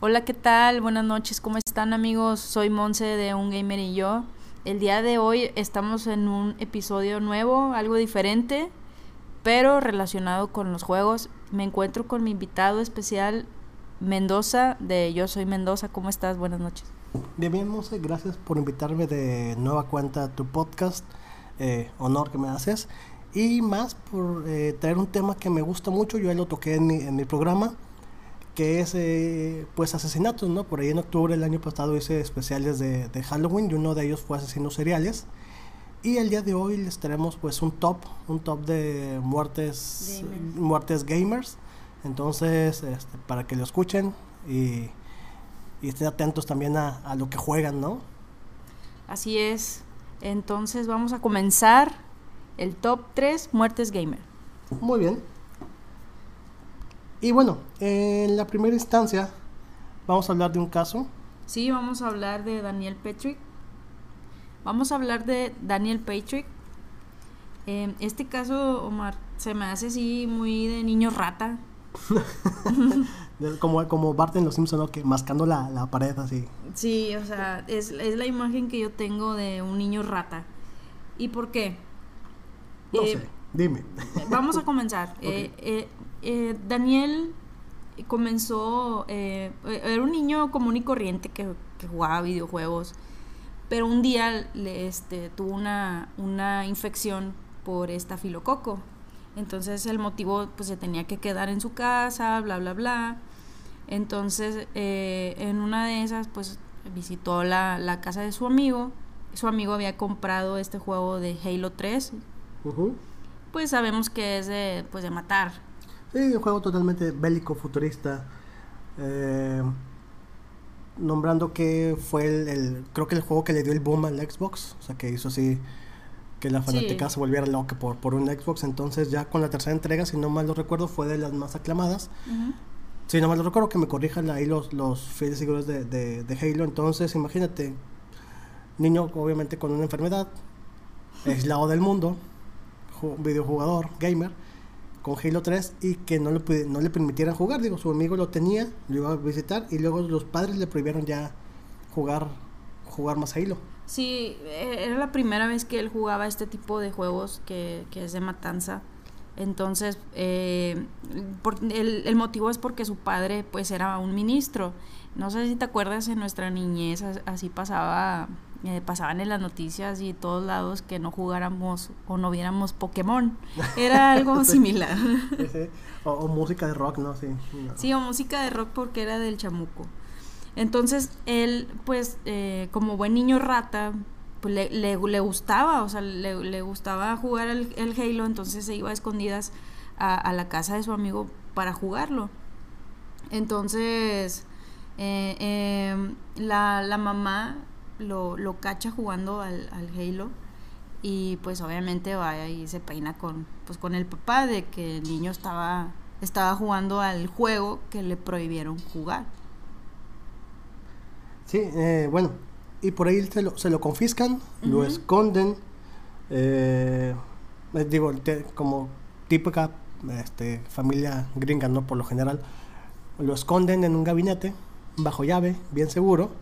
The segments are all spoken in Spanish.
Hola, ¿qué tal? Buenas noches, ¿cómo están amigos? Soy Monse de Un Gamer y yo. El día de hoy estamos en un episodio nuevo, algo diferente, pero relacionado con los juegos. Me encuentro con mi invitado especial, Mendoza, de Yo Soy Mendoza. ¿Cómo estás? Buenas noches. Bien, bien, Monse, gracias por invitarme de nueva cuenta a tu podcast. Eh, honor que me haces. Y más por eh, traer un tema que me gusta mucho, yo ya lo toqué en mi, en mi programa, que es eh, pues asesinatos, ¿no? Por ahí en octubre del año pasado hice especiales de, de, Halloween y uno de ellos fue asesinos seriales. Y el día de hoy les traemos pues un top, un top de muertes, gamers. muertes gamers. Entonces, este, para que lo escuchen y, y estén atentos también a, a lo que juegan, ¿no? Así es. Entonces vamos a comenzar el top 3 muertes gamer. Muy bien. Y bueno, en la primera instancia vamos a hablar de un caso. Sí, vamos a hablar de Daniel Patrick. Vamos a hablar de Daniel Patrick. Eh, este caso, Omar, se me hace así muy de niño rata. como, como Bart en Los Simpsons, ¿no? Que mascando la, la, pared así. Sí, o sea, es, es, la imagen que yo tengo de un niño rata. ¿Y por qué? No eh, sé, dime. Vamos a comenzar. okay. eh, eh, Daniel comenzó, eh, era un niño común y corriente que, que, jugaba videojuegos, pero un día le, este, tuvo una, una infección por estafilococo. Entonces el motivo pues se tenía que quedar en su casa, bla, bla, bla. Entonces eh, en una de esas pues visitó la, la, casa de su amigo. Su amigo había comprado este juego de Halo 3. Uh -huh. Pues sabemos que es de, pues de matar. Sí, un juego totalmente bélico, futurista. Eh, nombrando que fue el, el, creo que el juego que le dio el boom al Xbox. O sea, que hizo así que la fanática sí. se volviera loca por, por un Xbox. Entonces ya con la tercera entrega, si no mal lo recuerdo, fue de las más aclamadas. Uh -huh. Si no mal lo recuerdo, que me corrijan ahí los, los fieles seguidores de, de, de, Halo. Entonces imagínate, niño obviamente con una enfermedad, aislado del mundo, videojugador, gamer, con Halo 3 y que no le, no le permitieran jugar. Digo, su amigo lo tenía, lo iba a visitar y luego los padres le prohibieron ya jugar, jugar más Halo. Sí, era la primera vez que él jugaba este tipo de juegos que, que es de matanza. Entonces, eh, por, el, el, motivo es porque su padre pues era un ministro. No sé si te acuerdas, en nuestra niñez así pasaba, eh, pasaban en las noticias y todos lados que no jugáramos o no viéramos Pokémon. Era algo similar. Sí, sí. O, o, música de rock, ¿no? Sí, no. sí, o música de rock porque era del chamuco. Entonces, él, pues, eh, como buen niño rata, pues le, le, le gustaba, o sea, le, le gustaba jugar el, el, Halo, entonces se iba a escondidas a, a, la casa de su amigo para jugarlo. Entonces, eh, eh, la, la, mamá lo, lo cacha jugando al, al, Halo y pues obviamente va y se peina con, pues, con el papá de que el niño estaba, estaba jugando al juego que le prohibieron jugar. Sí, eh, bueno, y por ahí se lo, se lo confiscan, uh -huh. lo esconden, eh, digo, te, como típica este, familia gringa, ¿no? Por lo general, lo esconden en un gabinete, bajo llave, bien seguro,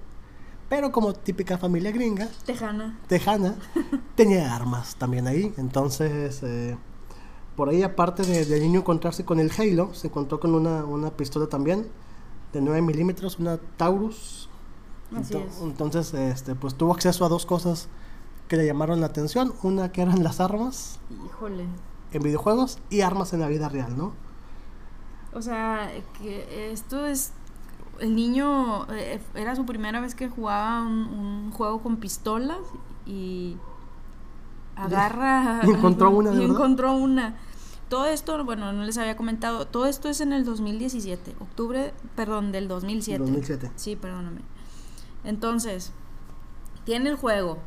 pero como típica familia gringa, tejana, tejana tenía armas también ahí, entonces... Eh, por ahí, aparte de, del niño encontrarse con el Halo, se encontró con una, una pistola también de 9 milímetros, una Taurus Así entonces, entonces, este, pues tuvo acceso a dos cosas que le llamaron la atención. Una que eran las armas. Híjole. En videojuegos y armas en la vida real, ¿no? O sea, que esto es... El niño eh, era su primera vez que jugaba un, un juego con pistolas y agarra... Y encontró una, Y encontró una. Todo esto, bueno, no les había comentado, todo esto es en el 2017, octubre, perdón, del 2007. 2007. Sí, perdóname. Entonces, tiene el juego,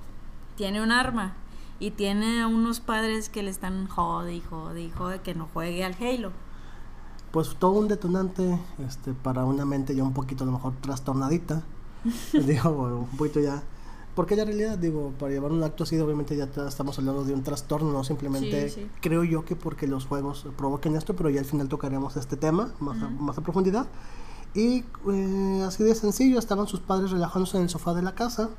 tiene un arma y tiene a unos padres que le están jode y jode y jode que no juegue al Halo. Pues todo un detonante este, para una mente ya un poquito a lo mejor trastornadita, digo, un poquito ya porque la realidad, digo, para llevar un acto así, obviamente ya estamos hablando de un trastorno, no simplemente creo yo que porque los juegos provoquen esto, pero ya al final tocaremos este tema más, a, más a profundidad. Y eh, así de sencillo, estaban sus padres relajándose en el sofá de la casa.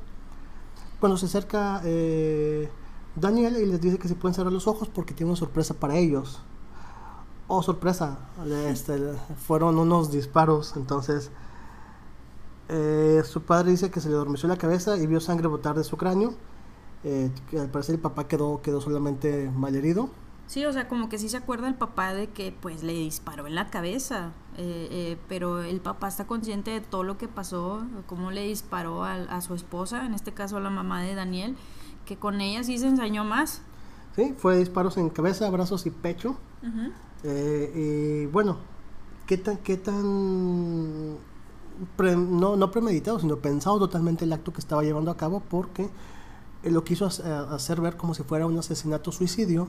Cuando se acerca eh, Daniel y les dice que se pueden cerrar los ojos porque tiene una sorpresa para ellos. Oh, sorpresa, este, fueron unos disparos, entonces eh, su padre dice que se le adormeció la cabeza y vio sangre botar de su cráneo. Al parecer el papá quedó, quedó solamente malherido. Sí, o sea, como que sí se acuerda el papá de que pues le disparó en la cabeza, eh, pero el papá está consciente de todo lo que pasó, cómo le disparó a, su esposa, en este caso a la mamá de Daniel, que con ella sí se ensañó más. Sí, fue disparos en cabeza, brazos y pecho. y bueno, ¿qué tan, qué tan no, no premeditado, sino pensado totalmente el acto que estaba llevando a cabo porque lo quiso hacer ver como si fuera un asesinato suicidio.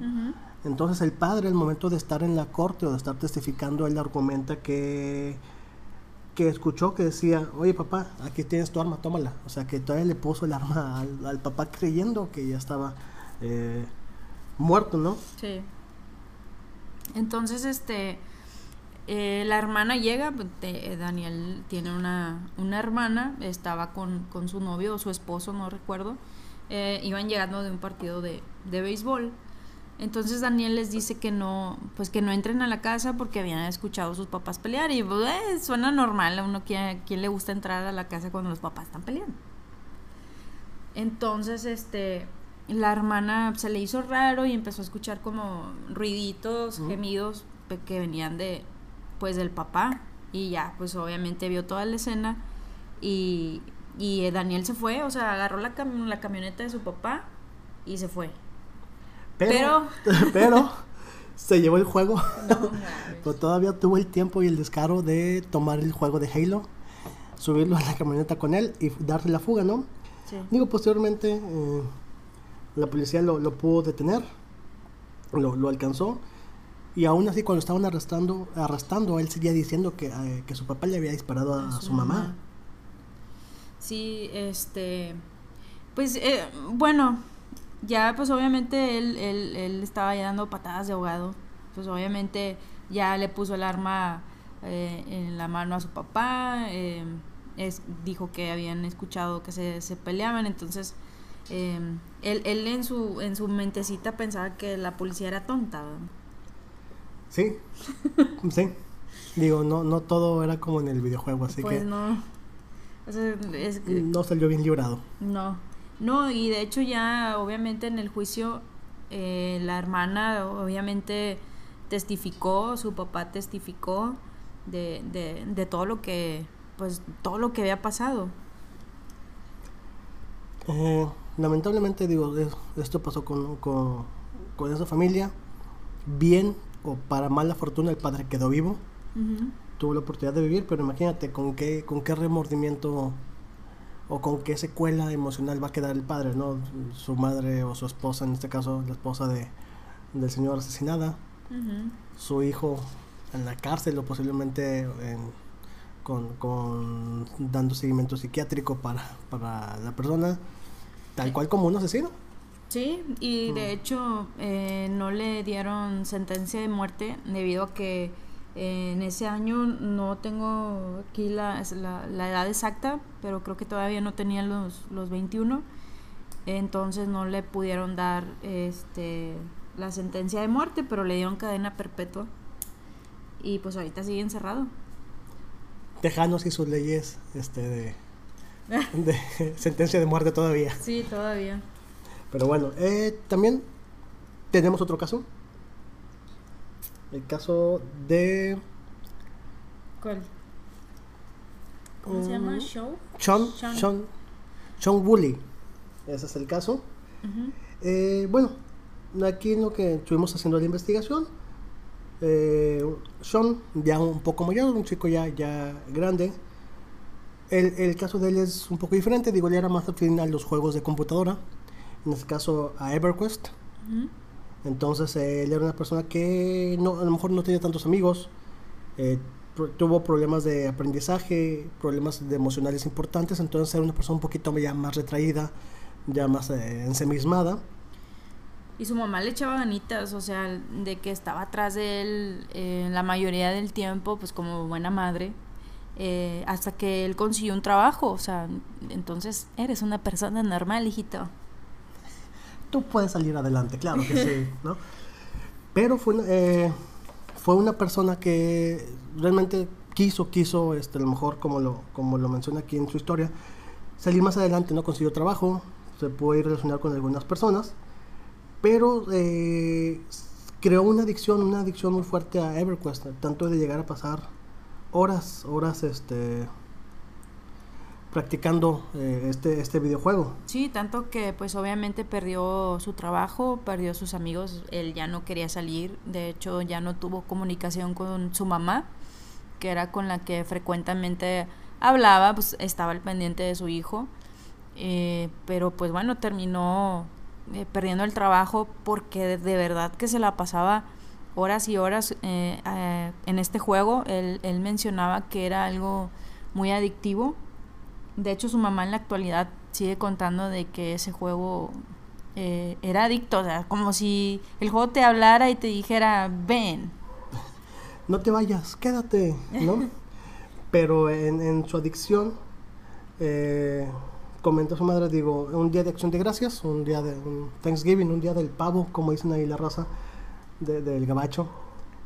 Entonces el padre, al momento de estar en la corte o de estar testificando, él argumenta que que escuchó que decía, oye papá, aquí tienes tu arma, tómala. O sea, que todavía le puso el arma al, papá creyendo que ya estaba eh, muerto, ¿no? Sí. Entonces, este, eh, la hermana llega, pues, eh, Daniel tiene una, una hermana, estaba con, con, su novio o su esposo, no recuerdo, eh, iban llegando de un partido de, de, béisbol. Entonces Daniel les dice que no, pues que no entren a la casa porque habían escuchado a sus papás pelear y pues, suena normal a uno quién le gusta entrar a la casa cuando los papás están peleando. Entonces, este, la hermana se le hizo raro y empezó a escuchar como ruiditos, gemidos que venían de, pues del papá y ya, pues obviamente vio toda la escena y, y eh, Daniel se fue, o sea, agarró la, la camioneta de su papá y se fue. Pero, pero, se llevó el juego. pero todavía tuvo el tiempo y el descaro de tomar el juego de Halo, subirlo a la camioneta con él y darle la fuga, ¿no? Digo, posteriormente eh, la policía lo, lo pudo detener, lo, lo alcanzó y aún así, cuando estaban arrestando, arrestando él seguía diciendo que, eh, que su papá le había disparado a, su, mamá. Sí, este. Pues eh, bueno, ya pues obviamente él, él, él, estaba ya dando patadas de ahogado. Pues obviamente ya le puso el arma eh, en la mano a su papá. es, dijo que habían escuchado que se, se peleaban. Entonces, él, él en, su, en su mentecita pensaba que la policía era tonta. Sí, sí. Digo, no, no todo era como en el videojuego, así pues que... no. No salió bien librado. No. No, y de hecho ya obviamente en el juicio eh, la hermana obviamente testificó, su papá testificó de, de, de, todo lo que, pues todo lo que había pasado. Eh, lamentablemente digo, esto pasó con, con, con esa familia. Bien o para mala fortuna el padre quedó vivo. Tuvo la oportunidad de vivir, pero imagínate con qué, con qué remordimiento o con qué secuela emocional va a quedar el padre, ¿no? Su madre o su esposa, en este caso la esposa de, del señor asesinada, su hijo en la cárcel o posiblemente con, con, dando seguimiento psiquiátrico para, para la persona, tal cual como un asesino. Sí, y de hecho eh, no le dieron sentencia de muerte debido a que eh, en ese año no tengo aquí la, la, edad exacta, pero creo que todavía no tenía los, los 21, entonces no le pudieron dar este la sentencia de muerte, pero le dieron cadena perpetua y pues ahorita sigue encerrado. Tejanos y sus leyes este de, de sentencia de muerte todavía. Sí, todavía. Pero bueno, eh, también tenemos otro caso. El caso de... ¿Cuál? ¿Cómo se llama? ¿Show? Sean, Sean. Sean, Woolley. Ese es el caso. eh, bueno, aquí en lo que estuvimos haciendo la investigación, eh, Sean, ya un poco mayor, un chico ya, ya grande. El, el caso de él es un poco diferente, digo, ya era más afín a los juegos de computadora en este caso a EverQuest. Entonces él era una persona que no, a lo mejor no tenía tantos amigos, eh, tuvo problemas de aprendizaje, problemas emocionales importantes, entonces era una persona un poquito ya más retraída, ya más eh, ensemismada. Y su mamá le echaba ganitas, o sea, de que estaba atrás de él eh, la mayoría del tiempo, pues como buena madre, eh, hasta que él consiguió un trabajo, o sea, entonces eres una persona normal, hijito. Tú puedes salir adelante, claro que sí, ¿no? Pero fue, eh, fue una persona que realmente quiso, quiso, este, a lo mejor como lo, como lo menciona aquí en su historia, salir más adelante, no consiguió trabajo, se pudo ir a relacionar con algunas personas, pero eh, creó una adicción, una adicción muy fuerte a EverQuest, tanto de llegar a pasar horas, horas, este, practicando eh, este, este videojuego. Sí, tanto que pues obviamente perdió su trabajo, perdió sus amigos, él ya no quería salir, de hecho ya no tuvo comunicación con su mamá, que era con la que frecuentemente hablaba, pues estaba al pendiente de su hijo, eh, pero pues bueno, terminó eh, perdiendo el trabajo porque de, verdad que se la pasaba horas y horas eh, en este juego. Él, él, mencionaba que era algo muy adictivo. De hecho, su mamá en la actualidad sigue contando de que ese juego era adicto. O sea, como si el juego te hablara y te dijera, ven. No te vayas, quédate, ¿no? Pero en, en su adicción, eh, comenta su madre, digo, un día de acción de gracias, un día de un Thanksgiving, un día del pavo, como dicen ahí la raza del gabacho.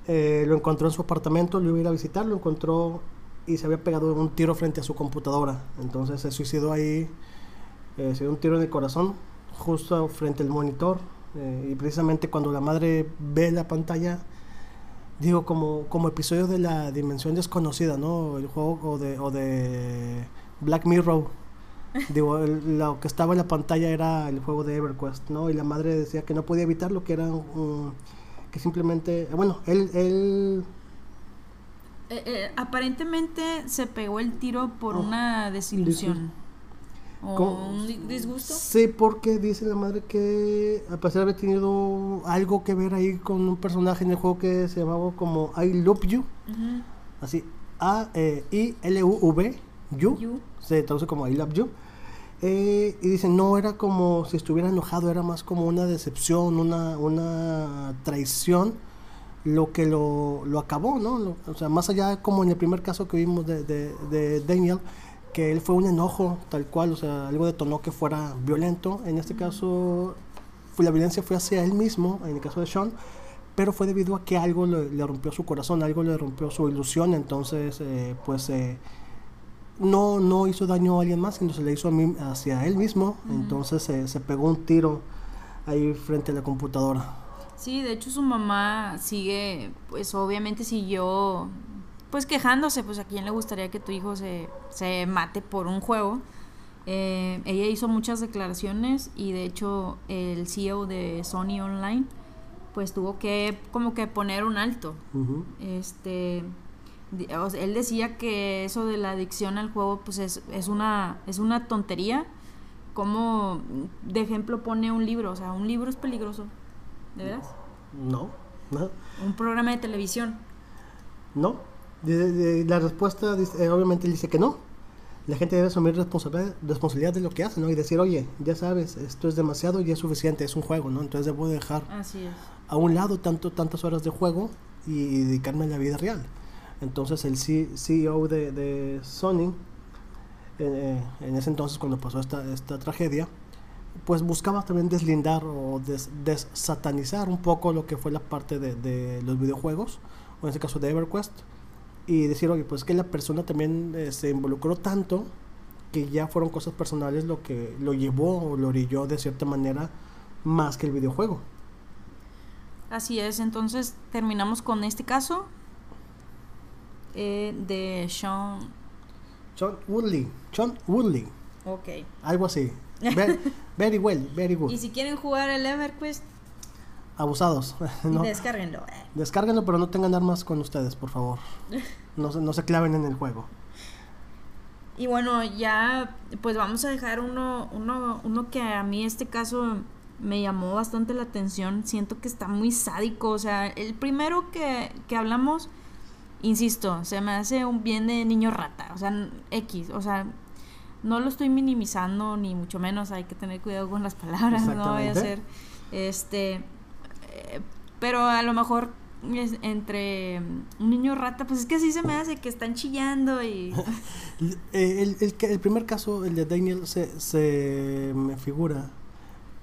Eh, lo encontró en su apartamento, lo iba a ir a visitar, lo encontró y se había pegado un tiro frente a su computadora. Entonces se suicidó ahí, eh, se dio un tiro en el corazón, justo frente al monitor. Eh, y precisamente cuando la madre ve la pantalla, digo, como, como episodio de la dimensión desconocida, ¿no? El juego o de, o de Black Mirror. Digo, lo que estaba en la pantalla era el juego de EverQuest, ¿no? Y la madre decía que no podía evitarlo, que era que simplemente, bueno, él... él eh, eh, aparentemente se pegó el tiro por oh, una desilusión. ¿O un disgusto? Sí, porque dice la madre que a pesar de haber tenido algo que ver ahí con un personaje en el juego que se llamaba como I Love You, así, A-I-L-U-V, you, se traduce como I Love You. Eh, y dicen, no era como si estuviera enojado, era más como una decepción, una, una traición lo que lo, lo acabó, ¿no? o sea, más allá como en el primer caso que vimos de, de, de Daniel, que él fue un enojo tal cual, o sea, algo detonó que fuera violento. En este caso, fue, la violencia fue hacia él mismo, en el caso de Sean, pero fue debido a que algo le, rompió su corazón, algo le rompió su ilusión, entonces, eh, pues, eh, no, no hizo daño a alguien más, sino se le hizo a mí, hacia él mismo, entonces se pegó un tiro ahí frente a la computadora. Sí, de hecho su mamá sigue, pues obviamente siguió pues quejándose, pues a quién le gustaría que tu hijo se, se mate por un juego. Eh, ella hizo muchas declaraciones y de hecho el CEO de Sony Online pues tuvo que como que poner un alto. Este él decía que eso de la adicción al juego pues es, es una es una tontería. Como de ejemplo pone un libro, o sea, un libro es peligroso. ¿De veras? No, no. Un programa de televisión. No, la respuesta, eh, obviamente, dice que no. La gente debe asumir responsabilidad, responsabilidad de lo que hace, ¿no? Y decir, oye, ya sabes, esto es demasiado y es suficiente, es un juego, ¿no? Entonces debo dejar a un lado tanto, tantas horas de juego y, dedicarme a la vida real. Entonces el CEO de, Sony, eh, en ese entonces cuando pasó esta, esta tragedia, pues buscaba también deslindar o desatanizar un poco lo que fue la parte de, de los videojuegos, o en este caso de EverQuest, y decir, oye, pues que la persona también eh, se involucró tanto que ya fueron cosas personales lo que lo llevó o lo orilló de cierta manera más que el videojuego. Así es, entonces terminamos con este caso eh, de Sean. Sean Woodley. Sean Woodley. Ok. Algo así. Very, very well, very good. Y si quieren jugar el EverQuest, abusados. ¿no? Descárguenlo. Descárguenlo, pero no tengan armas con ustedes, por favor. No, no se claven en el juego. Y bueno, ya pues vamos a dejar uno, uno, uno que a mí este caso me llamó bastante la atención. Siento que está muy sádico. O sea, el primero que, que hablamos, insisto, se me hace un bien de niño rata. O sea, X. O sea, no lo estoy minimizando, ni mucho menos, hay que tener cuidado con las palabras, no voy a ser, este, eh, pero a lo mejor entre un niño rata, pues es que así se me hace, que están chillando y... Eh, el, el, el, primer caso, el de Daniel, se, se me figura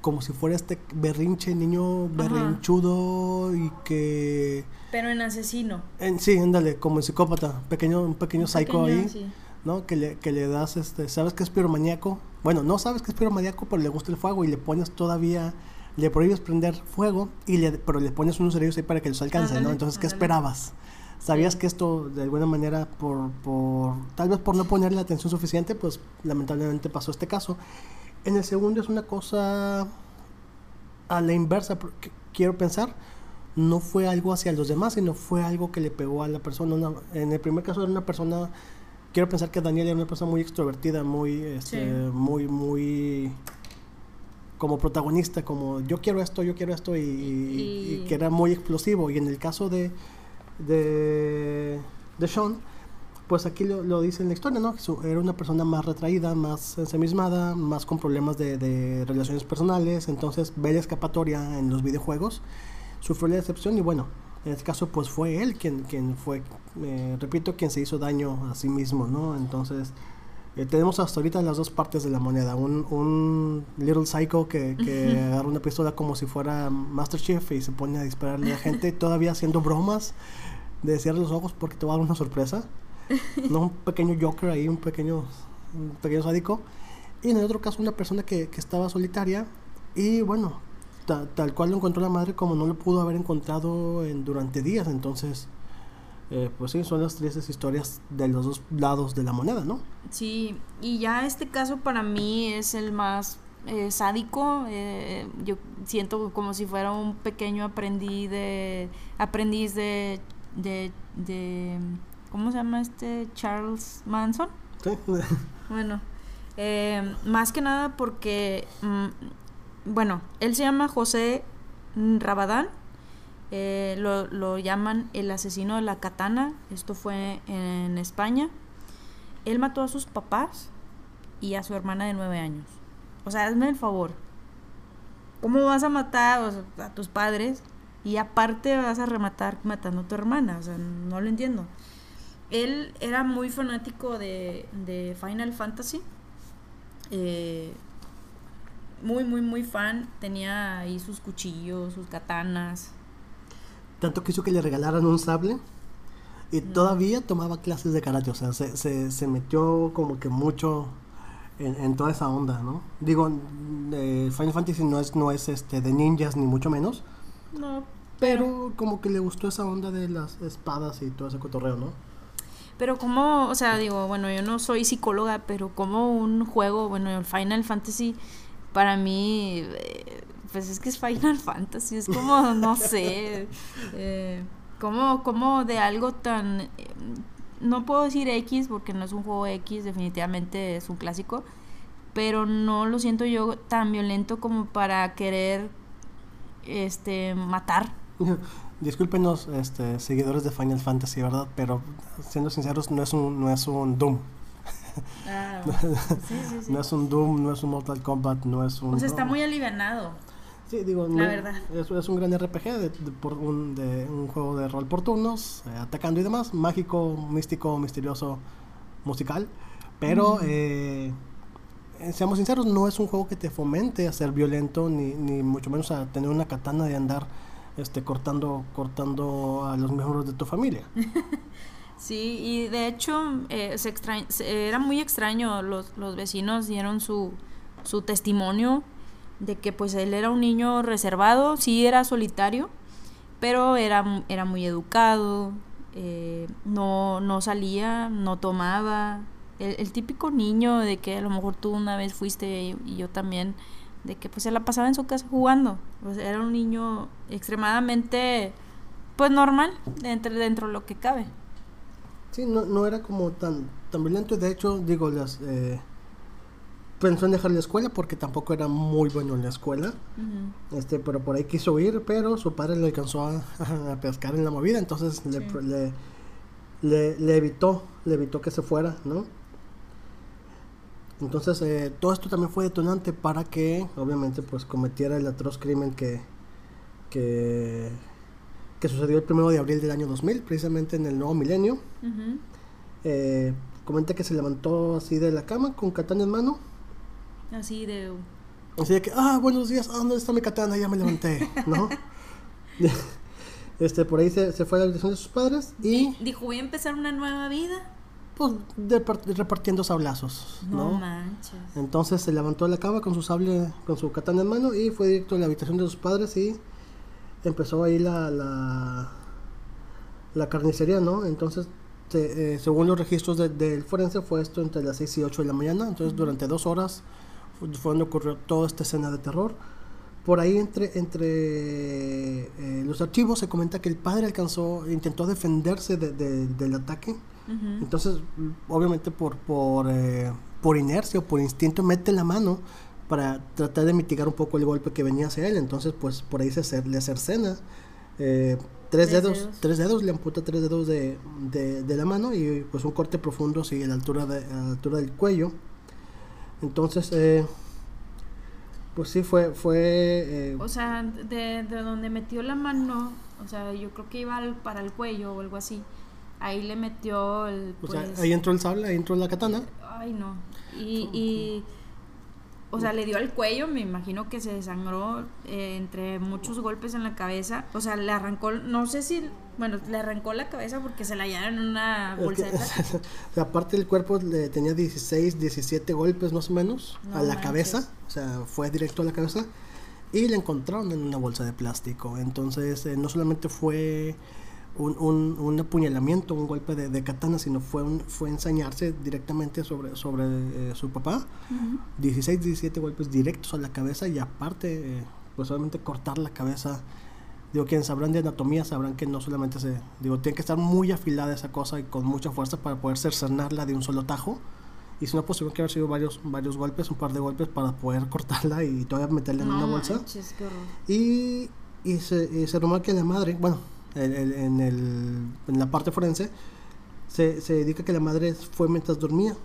como si fuera este berrinche, niño berrinchudo y que... Pero en asesino. En, sí, ándale, como en psicópata, pequeño, un pequeño psycho ahí, ¿no? Que le, que le das, este, ¿sabes que es piromaníaco? Bueno, no sabes que es piromaníaco, pero le gusta el fuego y le pones todavía, le prohíbes prender fuego, y le, pero le pones unos cerillos ahí para que los alcance, ¿no? Entonces, ¿qué esperabas? ¿Sabías que esto, de alguna manera, por, por, tal vez por no ponerle atención suficiente, pues lamentablemente pasó este caso? En el segundo es una cosa a la inversa, quiero pensar, no fue algo hacia los demás, sino fue algo que le pegó a la persona. en el primer caso era una persona, quiero pensar que Daniel era una persona muy extrovertida, muy, este, muy, muy como protagonista, como yo quiero esto, yo quiero esto, y, que era muy explosivo. Y en el caso de, de, de Sean, pues aquí lo, dice en la historia, ¿no? Era una persona más retraída, más ensemismada, más con problemas de, relaciones personales, entonces ve la escapatoria en los videojuegos, sufrió la decepción y bueno, en este caso pues fue él quien, quien fue, eh, repito, quien se hizo daño a sí mismo, ¿no? Entonces eh, tenemos hasta ahorita las dos partes de la moneda, un, un little psycho que, que agarra una pistola como si fuera Master Chief y se pone a dispararle a gente, todavía haciendo bromas de cierre los ojos porque te va a dar una sorpresa. no un pequeño Joker ahí, un pequeño, un pequeño sádico. Y en el otro caso una persona que, que estaba solitaria y bueno, tal cual lo encontró la madre como no lo pudo haber encontrado en, durante días. Entonces, eh, pues sí, son las tristes historias de los dos lados de la moneda, ¿no? Sí, y ya este caso para mí es el más eh, sádico. Eh, yo siento como si fuera un pequeño aprendiz de, aprendiz de, de, de ¿Cómo se llama este? Charles Manson. Sí. bueno, eh, más que nada porque, mm, bueno, él se llama José Rabadán. Eh, lo, lo, llaman el asesino de la katana. Esto fue en España. Él mató a sus papás y a su hermana de nueve años. O sea, hazme el favor. ¿Cómo vas a matar a tus padres y aparte vas a rematar matando a tu hermana? O sea, no lo entiendo él era muy fanático de, Final Fantasy. Eh, muy, muy, muy fan. Tenía ahí sus cuchillos, sus katanas. Tanto quiso que le regalaran un sable. Y todavía tomaba clases de karate. O sea, se, se, metió como que mucho en, toda esa onda, ¿no? Digo, Final Fantasy no es, no es este de ninjas, ni mucho menos. No. Pero como que le gustó esa onda de las espadas y todo ese cotorreo, ¿no? Pero como, o sea, digo, bueno, yo no soy psicóloga, pero como un juego, bueno, el Final Fantasy, para mí, eh, pues es que es Final Fantasy, es como, no sé, eh, como, como de algo tan, eh, no puedo decir X porque no es un juego X, definitivamente es un clásico, pero no lo siento yo tan violento como para querer, este, matar. Discúlpenos, este, seguidores de Final Fantasy, ¿verdad? Pero siendo sinceros, no es un, no es un Doom. Ah, no es un Doom, no es un Mortal Kombat, no es un... Pues está muy alivianado. Sí, digo, la verdad. Es, es, un gran RPG de, por un, de un juego de rol por turnos, eh, atacando y demás, mágico, místico, misterioso, musical. Pero, eh, eh, seamos sinceros, no es un juego que te fomente a ser violento, ni, ni mucho menos a tener una katana de andar este, cortando, cortando a los miembros de tu familia. sí, y de hecho eh, se era muy extraño, los, los vecinos dieron su, su testimonio de que pues él era un niño reservado, sí era solitario, pero era, era muy educado, eh, no, no salía, no tomaba. El, el, típico niño de que a lo mejor tú una vez fuiste y yo también de que pues se la pasaba en su casa jugando. Pues era un niño extremadamente pues normal dentro, dentro de lo que cabe. Sí, no, no era como tan, tan violento. De hecho, digo, las eh, pensó en dejar la escuela porque tampoco era muy bueno en la escuela. este Pero por ahí quiso ir, pero su padre le alcanzó a, pescar en la movida. Entonces le, le, le, evitó, le evitó que se fuera, ¿no? Entonces, eh, todo esto también fue detonante para que, obviamente, pues cometiera el atroz crimen que, que, que sucedió el 1 de abril del año 2000, precisamente en el nuevo milenio. Ujú. Eh, comenta que se levantó así de la cama con katana en mano. Así de... Así de que, ah, buenos días, ah, ¿dónde está mi katana? Ya me levanté, ¿no? este, por ahí se, se fue a la habitación de sus padres y, Dijo, voy a empezar una nueva vida. pues, de par- repartiendo sablazos, No, ¿no? manches. Entonces se levantó de la cama con su sable, con su katana en mano y fue directo a la habitación de sus padres y empezó ahí la, la, la carnicería, ¿no? Entonces, se- eh, según los registros de- del forense, fue esto entre las 6 y 8 de la mañana. Entonces, durante dos horas fue donde ocurrió toda esta escena de terror. Por ahí, entre, entre eh, los archivos, se comenta que el padre alcanzó, intentó defenderse de- de- del ataque. Ujú. Entonces, mm, obviamente por, por, eh, por inercia o por instinto, mete la mano para tratar de mitigar un poco el golpe que venía hacia él. Entonces, pues por ahí se le cercena. eh, tres, Tres dedos, dedos. tres dedos, le amputa tres dedos de, de, de la mano y pues un corte profundo sigue a la altura, de, a la altura del cuello. Entonces, eh, pues sí, fue... fue eh, O sea, de, de donde metió la mano, o sea, yo creo que iba al- para el cuello o algo así. Ahí le metió el... o Pues, sea, ahí entró el sable, ahí entró la katana. Ay, no. Y, y, o sea, le dio al cuello, me imagino que se desangró eh, entre muchos golpes en la cabeza. O sea, le arrancó, no sé si, bueno, le arrancó la cabeza porque se la hallaron en una Es que- bolseta. o sea, aparte del cuerpo le tenía 16, 17 golpes más o menos No a la manches. cabeza, o sea, fue directo a la cabeza y la encontraron en una bolsa de plástico. Entonces, eh, no solamente fue un, un, un apuñalamiento, un golpe de, de katana, sino fue un, fue ensañarse directamente sobre, sobre eh, su papá. Ujú. 16, 17 golpes directos a la cabeza y aparte, eh, pues obviamente cortar la cabeza. Digo, quienes sabrán de anatomía sabrán que no solamente se. Digo, tiene que estar muy afilada esa cosa y con mucha fuerza para poder cercenarla de un solo tajo. Y si no, pues tuvieron que haber sido varios, varios golpes, un par de golpes para poder cortarla y todavía meterla en No una bolsa. manches. Y, y se, y se rumora que la madre, bueno, el- el- en, el, en la parte forense, se, se dedica que la madre fue mientras dormía.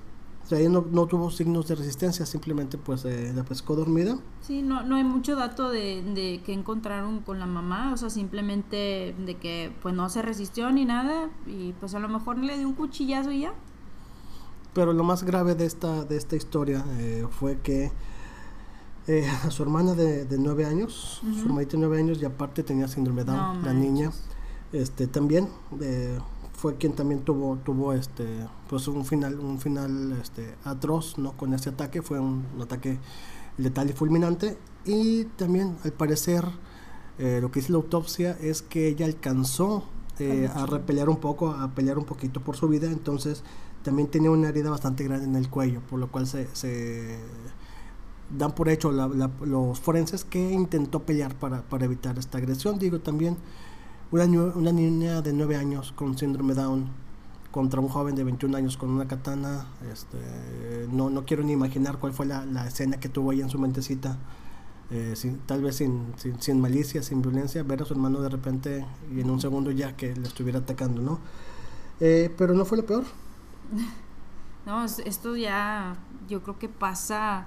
O sea, ella no, no tuvo signos de resistencia, simplemente pues eh, la pescó dormida. Sí, no, no hay mucho dato de, de que encontraron con la mamá, o sea, simplemente de que pues no se resistió ni nada y pues a lo mejor le dio un cuchillazo y ya. Pero lo más grave de esta, de esta historia eh, fue que eh, a su hermana de, de 9 años, su hermanita de 9 años y aparte tenía síndrome de Down, No la niña, este también eh, fue quien también tuvo tuvo este pues un final un final este atroz no con ese ataque fue un, un ataque letal y fulminante. Y también al parecer eh, lo que dice la autopsia es que ella alcanzó eh, a repelear un poco a pelear un poquito por su vida. Entonces también tenía una herida bastante grande en el cuello por lo cual se, se dan por hecho la- la- los forenses que intentó pelear para, para evitar esta agresión. Digo, también una, una niña de 9 años con síndrome Down contra un joven de 21 años con una katana. Este, no, no quiero ni imaginar cuál fue la, la escena que tuvo ahí en su mentecita. Eh, sin- tal vez sin, sin, sin malicia, sin violencia, ver a su hermano de repente y en un segundo ya que le estuviera atacando, ¿no? Eh, pero no fue lo peor. No, es- esto ya yo creo que pasa,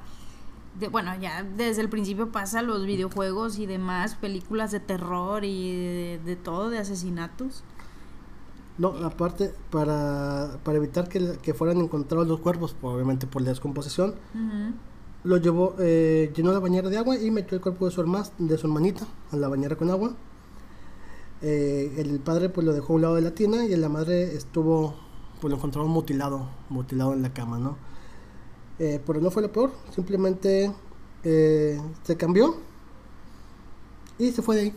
de, bueno, ya desde el principio pasa los videojuegos y demás, películas de terror y de, de todo, de asesinatos. No, aparte, para, para evitar que, que fueran encontrados los cuerpos, obviamente por la descomposición, lo llevó, eh, llenó la bañera de agua y metió el cuerpo de su, herma- de su hermanita a la bañera con agua. Eh, el padre pues lo dejó a un lado de la tina y la madre estuvo, pues lo encontraron mutilado, mutilado en la cama, ¿no? Eh, pero no fue lo peor, simplemente eh, se cambió y se fue de ahí.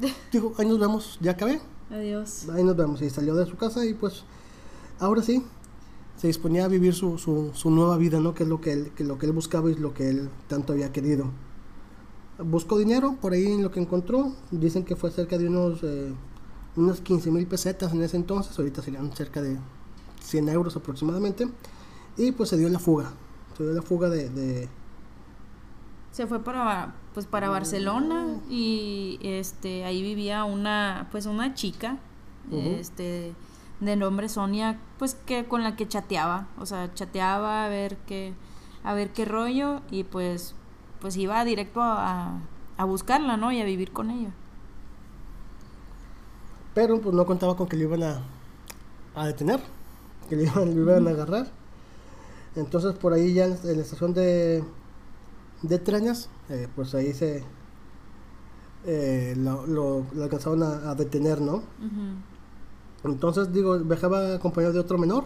Dijo, ahí nos vemos, ya acabé. Adiós. Ahí nos vemos. Y salió de su casa y pues ahora sí se disponía a vivir su, su, su nueva vida, ¿no? Que es lo que, él, que lo que él buscaba y lo que él tanto había querido. Buscó dinero por ahí en lo que encontró. Dicen que fue cerca de unos, eh, unos 15 mil pesetas en ese entonces. Ahorita serían cerca de 100 euros aproximadamente. Y pues se dio la fuga. La fuga de... de Se fue para pues para Barcelona y este ahí vivía una pues una chica este de nombre Sonia, pues que con la que chateaba, o sea, chateaba a ver qué a ver qué rollo y pues, pues iba directo a, a buscarla, ¿no? Y a vivir con ella. Pero pues no contaba con que le iban a, a detener, que le iban, le iban a agarrar. Entonces por ahí ya en la estación de, de Trañas, eh, pues ahí se eh, lo, lo, lo alcanzaron a, a detener, ¿no? Entonces, digo, viajaba acompañado de otro menor.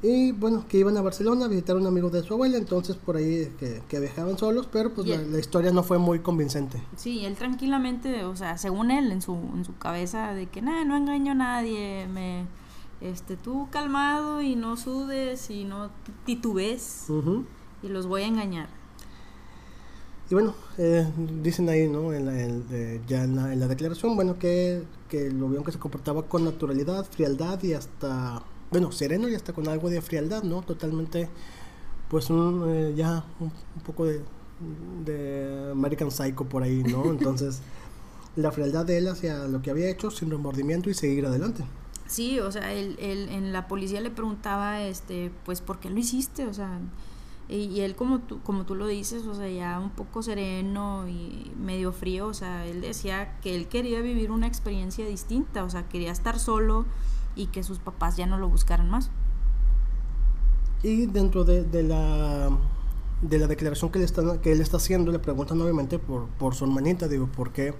Y bueno, que iban a Barcelona a visitar a un amigo de su abuela, entonces por ahí que, que viajaban solos, pero pues la historia no fue muy convincente. Sí, él tranquilamente, o sea, según él, en su, en su cabeza, de que nada, no engaño a nadie, me, este, tú calmado y no sudes y no titubes y los voy a engañar. Y bueno, eh, dicen ahí, ¿no? En la, en- eh, ya en la, en la declaración, bueno, que, que lo vieron que se comportaba con naturalidad, frialdad y hasta, bueno, sereno y hasta con algo de frialdad, ¿no? Totalmente, pues un, eh, ya un, un poco de, de American Psycho por ahí, ¿no? Entonces, la frialdad de él hacia lo que había hecho sin remordimiento y seguir adelante. Sí, o sea, él, él- en la policía le preguntaba, este, pues, ¿por qué lo hiciste? O sea, y, él como tú, como tú lo dices, o sea, ya un poco sereno y medio frío, o sea, él decía que él quería vivir una experiencia distinta, o sea, quería estar solo y que sus papás ya no lo buscaran más. Y dentro de, de la de la declaración que, le están, que él está haciendo, le preguntan obviamente por, por su hermanita, digo, porque,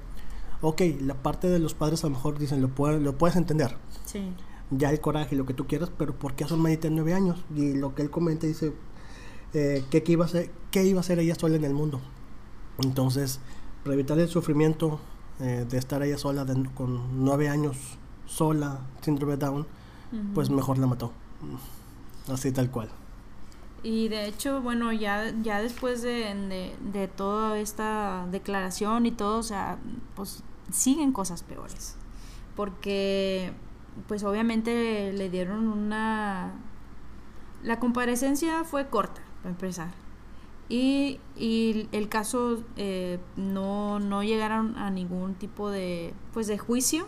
ok, la parte de los padres a lo mejor dicen, lo, puede- lo puedes entender, Sí. ya el coraje, lo que tú quieras, pero ¿por qué a su hermanita de nueve años? Y lo que él comenta dice, eh, qué iba a ser, qué iba a hacer ella sola en el mundo. Entonces, para evitar el sufrimiento eh, de estar ella sola de- con nueve años, sola, síndrome Down, pues mejor la mató. Así tal cual. Y de hecho, bueno, ya, ya después de, de, de toda esta declaración y todo, o sea, pues siguen cosas peores. Porque, pues obviamente le dieron una... La comparecencia fue corta, para empezar. Y, y el caso eh, no, no llegaron a ningún tipo de, pues de juicio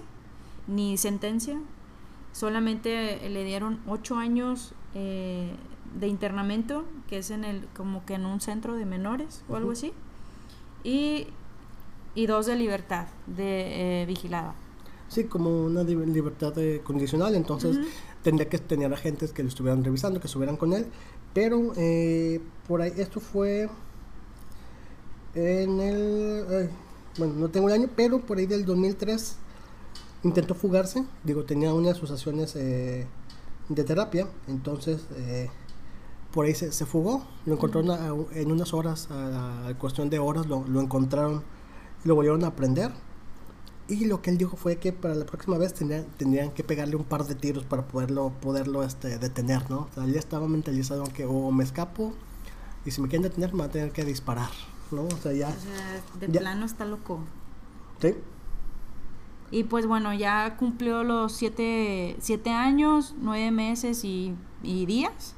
ni sentencia. Solamente le dieron ocho años eh, de internamiento, que es en el, como que en un centro de menores o algo así. Y, y dos de libertad, de eh, vigilada. Sí, como una li- libertad eh, condicional, entonces tendría que tener agentes que lo estuvieran revisando, que estuvieran con él, pero eh, por ahí, esto fue en el, bueno, no tengo el año, pero por ahí del 2003 intentó fugarse, digo, tenía unas asociaciones eh, de terapia, entonces eh, por ahí se, se fugó, lo encontraron a- en unas horas, a, a cuestión de horas, lo, lo encontraron, lo volvieron a prender. Y lo que él dijo fue que para la próxima vez tendrían, tendrían que pegarle un par de tiros para poderlo, poderlo este, detener, ¿no? O sea, él ya estaba mentalizado que o me escapo y si me quieren detener me van a tener que disparar, ¿no? O sea, ya... O sea, de Ya. plano está loco. ¿sí? Y pues bueno, ya cumplió los siete, siete años, nueve meses y, y días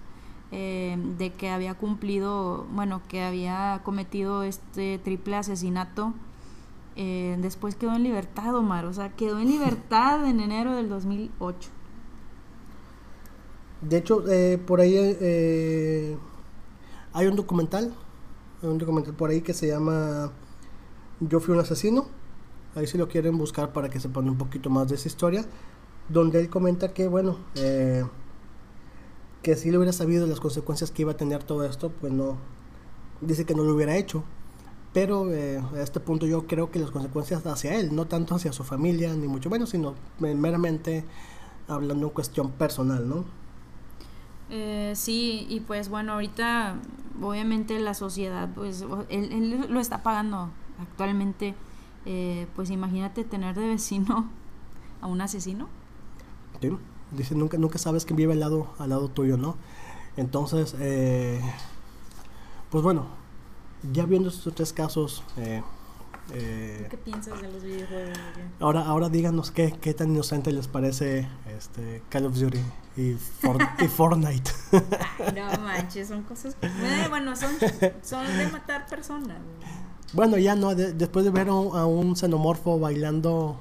eh, de que había cumplido, bueno, que había cometido este triple asesinato. Eh, después quedó en libertad, Omar. O sea, quedó en libertad en enero del 2008. De hecho, eh, por ahí eh, hay un documental, hay un documental por ahí que se llama Yo fui un asesino. Ahí si lo quieren buscar para que sepan un poquito más de esa historia, donde él comenta que, bueno, eh, que si le hubiera sabido las consecuencias que iba a tener todo esto, pues no, dice que no lo hubiera hecho. Pero eh, a este punto yo creo que las consecuencias hacia él, no tanto hacia su familia, ni mucho menos, sino meramente hablando en cuestión personal, ¿no? Eh, sí, y pues bueno, ahorita obviamente la sociedad, pues él, él lo está pagando actualmente. Eh, pues imagínate tener de vecino a un asesino. ¿sí? Dice, nunca, nunca sabes quién vive al lado, al lado tuyo, ¿no? Entonces, eh, pues bueno, ya viendo estos tres casos, eh, eh, ¿Qué piensas de los videojuegos? ahora, ahora díganos qué, qué tan inocente les parece este Call of Duty y, For- y Fortnite. Ay, no manches, son cosas. Eh, bueno, son, son de matar personas. bueno, ya no, de- después de ver a un, a un xenomorfo bailando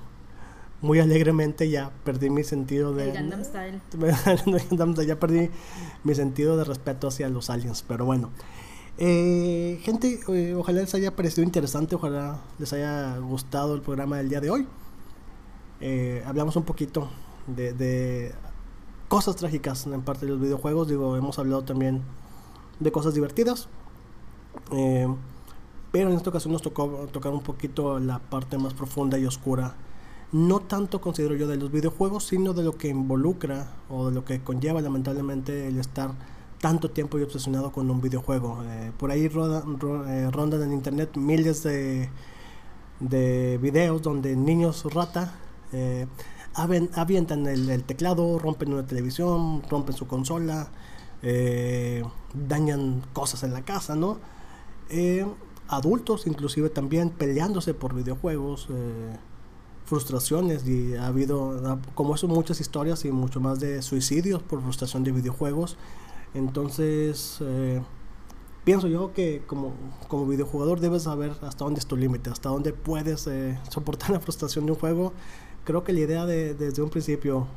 muy alegremente ya perdí mi sentido de... El Gundam Style. ya perdí mi sentido de respeto hacia los aliens, pero bueno. Eh, gente, eh, ojalá les haya parecido interesante, ojalá les haya gustado el programa del día de hoy. Eh, hablamos un poquito de, de, cosas trágicas en parte de los videojuegos, digo, hemos hablado también de cosas divertidas. pero en esta ocasión nos tocó tocar un poquito la parte más profunda y oscura no tanto considero yo de los videojuegos, sino de lo que involucra o de lo que conlleva lamentablemente el estar tanto tiempo y obsesionado con un videojuego. Eh, por ahí eh, rondan en internet miles de, de videos donde niños rata eh, avientan el, teclado, rompen una televisión, rompen su consola, dañan cosas en la casa, ¿no? adultos inclusive también peleándose por videojuegos frustraciones y ha habido, como eso, muchas historias y mucho más de suicidios por frustración de videojuegos. Entonces, eh, pienso yo que como, como videojugador debes saber hasta dónde es tu límite, hasta dónde puedes eh, soportar la frustración de un juego. Creo que la idea de, desde un principio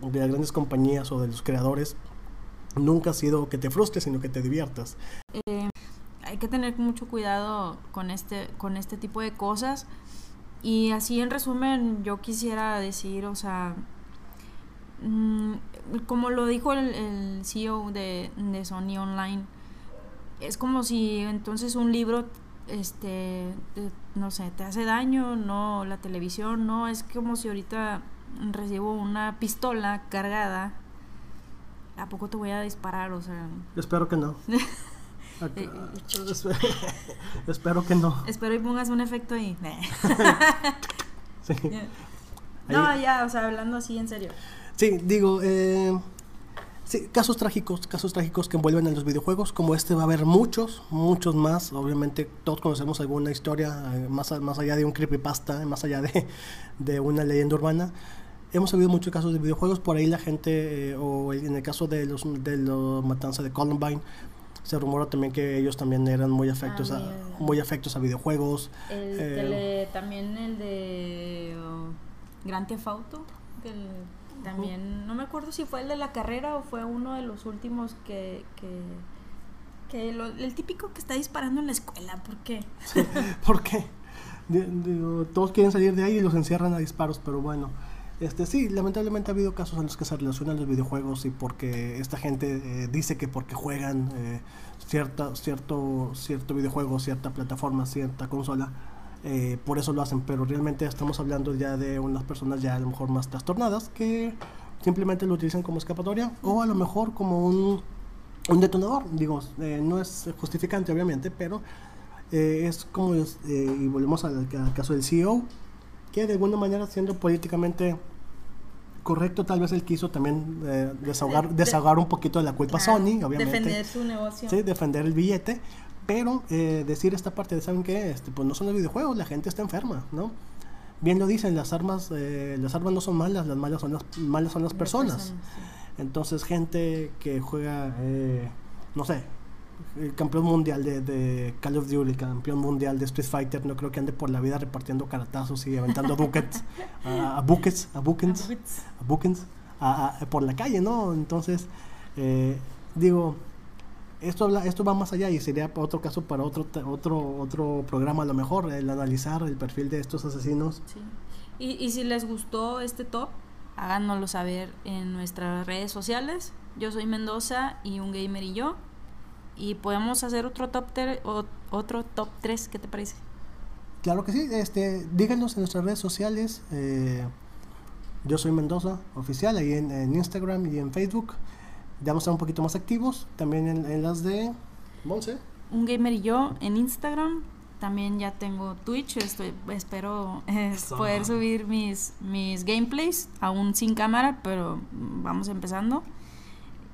de las grandes compañías o de los creadores nunca ha sido que te frustres, sino que te diviertas. Eh, hay que tener mucho cuidado con este, con este tipo de cosas y así en resumen, yo quisiera decir, o sea, mm, como lo dijo el, CEO de, Sony Online, es como si entonces un libro, este, no sé, te hace daño, no, la televisión, no, es como si ahorita recibo una pistola cargada, ¿a poco te voy a disparar? O sea... Espero que no. Espero que no. Espero y pongas un efecto ahí. No, ya, o sea, hablando así en serio. Sí, digo, eh, sí, casos trágicos, casos trágicos que envuelven en los videojuegos, como este va a haber muchos, muchos más. Obviamente todos conocemos alguna historia, eh, más, más allá de un creepypasta, más allá de, de una leyenda urbana hemos sabido muchos casos de videojuegos, por ahí la gente, eh, o en el caso de los de los matanzas de Columbine, se rumora también que ellos también eran muy afectos, a, muy afectos a videojuegos. Eh, también el de uh, Grand Theft Auto, también, no me acuerdo si fue el de la carrera o fue uno de los últimos que... que, el típico que está disparando en la escuela, ¿por qué? ¿Por qué? todos quieren salir de ahí y los encierran a disparos, pero bueno. Este, sí, lamentablemente ha habido casos en los que se relacionan los videojuegos y porque esta gente eh, dice que porque juegan eh, cierta, cierto, cierto videojuego, cierta plataforma, cierta consola, eh, por eso lo hacen, pero realmente estamos hablando ya de unas personas ya a lo mejor más trastornadas que simplemente lo utilizan como escapatoria o a lo mejor como un, un detonador, digo, no es justificante obviamente, pero es como, y volvemos al, al caso del CEO, que de alguna manera siendo políticamente correcto, tal vez él quiso también eh, desahogar, desahogar un poquito de la culpa Sony, obviamente. Defender su negocio. Sí, defender el billete, pero eh, decir esta parte de, ¿saben qué? Este, pues no son los videojuegos, la gente está enferma, ¿no? Bien lo dicen, las armas, eh, las armas no son malas, las malas son las, malas son las personas. Entonces, gente que juega, no sé, el campeón mundial de, Call of Duty, el campeón mundial de Street Fighter, no creo que ande por la vida repartiendo caratazos y aventando buckets, a, buckets, a buckets, a buckets, por la calle, ¿no? Entonces, eh, digo, esto, habla, esto va más allá y sería otro caso para otro, otro, otro programa a lo mejor, el analizar el perfil de estos asesinos. Sí. Y, y si les gustó este top, háganoslo saber en nuestras redes sociales. Yo soy Mendoza y un gamer y yo y podemos hacer otro top o, otro top 3, ¿qué te parece? Claro que sí, este, díganos en nuestras redes sociales. Eh, yo soy Mendoza Oficial, ahí en, Instagram y en Facebook. Ya vamos a estar un poquito más activos. También en, las de Monse. Un gamer y yo en Instagram. También ya tengo Twitch. Estoy, espero eh, poder subir mis, mis gameplays, aún sin cámara, pero vamos empezando.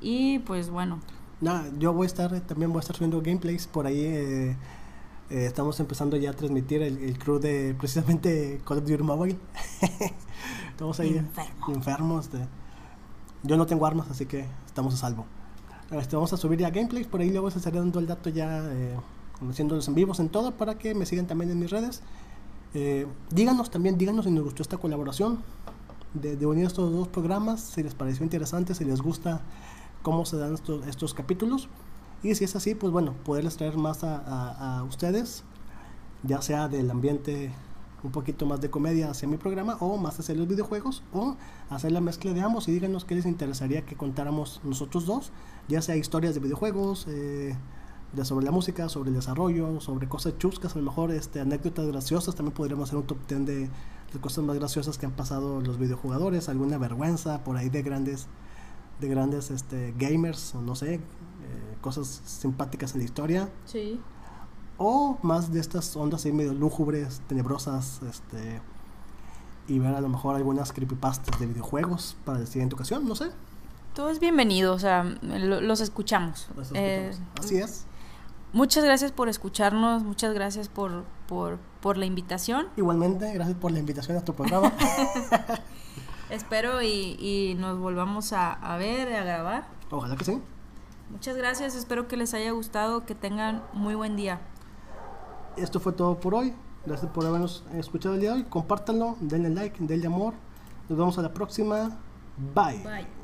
Y pues bueno, Nada, yo voy a estar, también voy a estar subiendo gameplays por ahí. Eh, eh, estamos empezando ya a transmitir el, crew de precisamente Call of Duty Mobile. estamos ahí enfermos. yo no tengo armas, así que estamos a salvo. Este, vamos a subir ya gameplays, por ahí luego les estaré dando el dato ya, eh, haciendo los en vivos en todo para que me sigan también en mis redes. Eh, díganos también, díganos si nos gustó esta colaboración de, de, unir estos dos programas, si les pareció interesante, si les gusta cómo se dan estos, estos capítulos. Y si es así, pues bueno, poderles traer más a, a, a ustedes, ya sea del ambiente un poquito más de comedia hacia mi programa o más hacia los videojuegos o hacer la mezcla de ambos y díganos qué les interesaría que contáramos nosotros dos, ya sea historias de videojuegos, eh, de sobre la música, sobre el desarrollo, sobre cosas chuscas, a lo mejor este, anécdotas graciosas, también podríamos hacer un top 10 de, de cosas más graciosas que han pasado los videojugadores, alguna vergüenza por ahí de grandes de grandes este, gamers o no sé, eh, cosas simpáticas en la historia. Sí o más de estas ondas ahí medio lúgubres, tenebrosas, este y ver a lo mejor algunas creepypastas de videojuegos para la siguiente ocasión, no sé. Todo es bienvenido, o sea, lo, los escuchamos. Los escuchamos. Eh, Así es. Muchas gracias por escucharnos, muchas gracias por, por, por la invitación. Igualmente, gracias por la invitación a tu programa. Espero y, y, nos volvamos a, a ver, a grabar. Ojalá que sí. Muchas gracias, espero que les haya gustado, que tengan muy buen día esto fue todo por hoy. Gracias por habernos escuchado el día de hoy. Compártanlo, denle like, denle amor. Nos vemos a la próxima. Bye. Bye.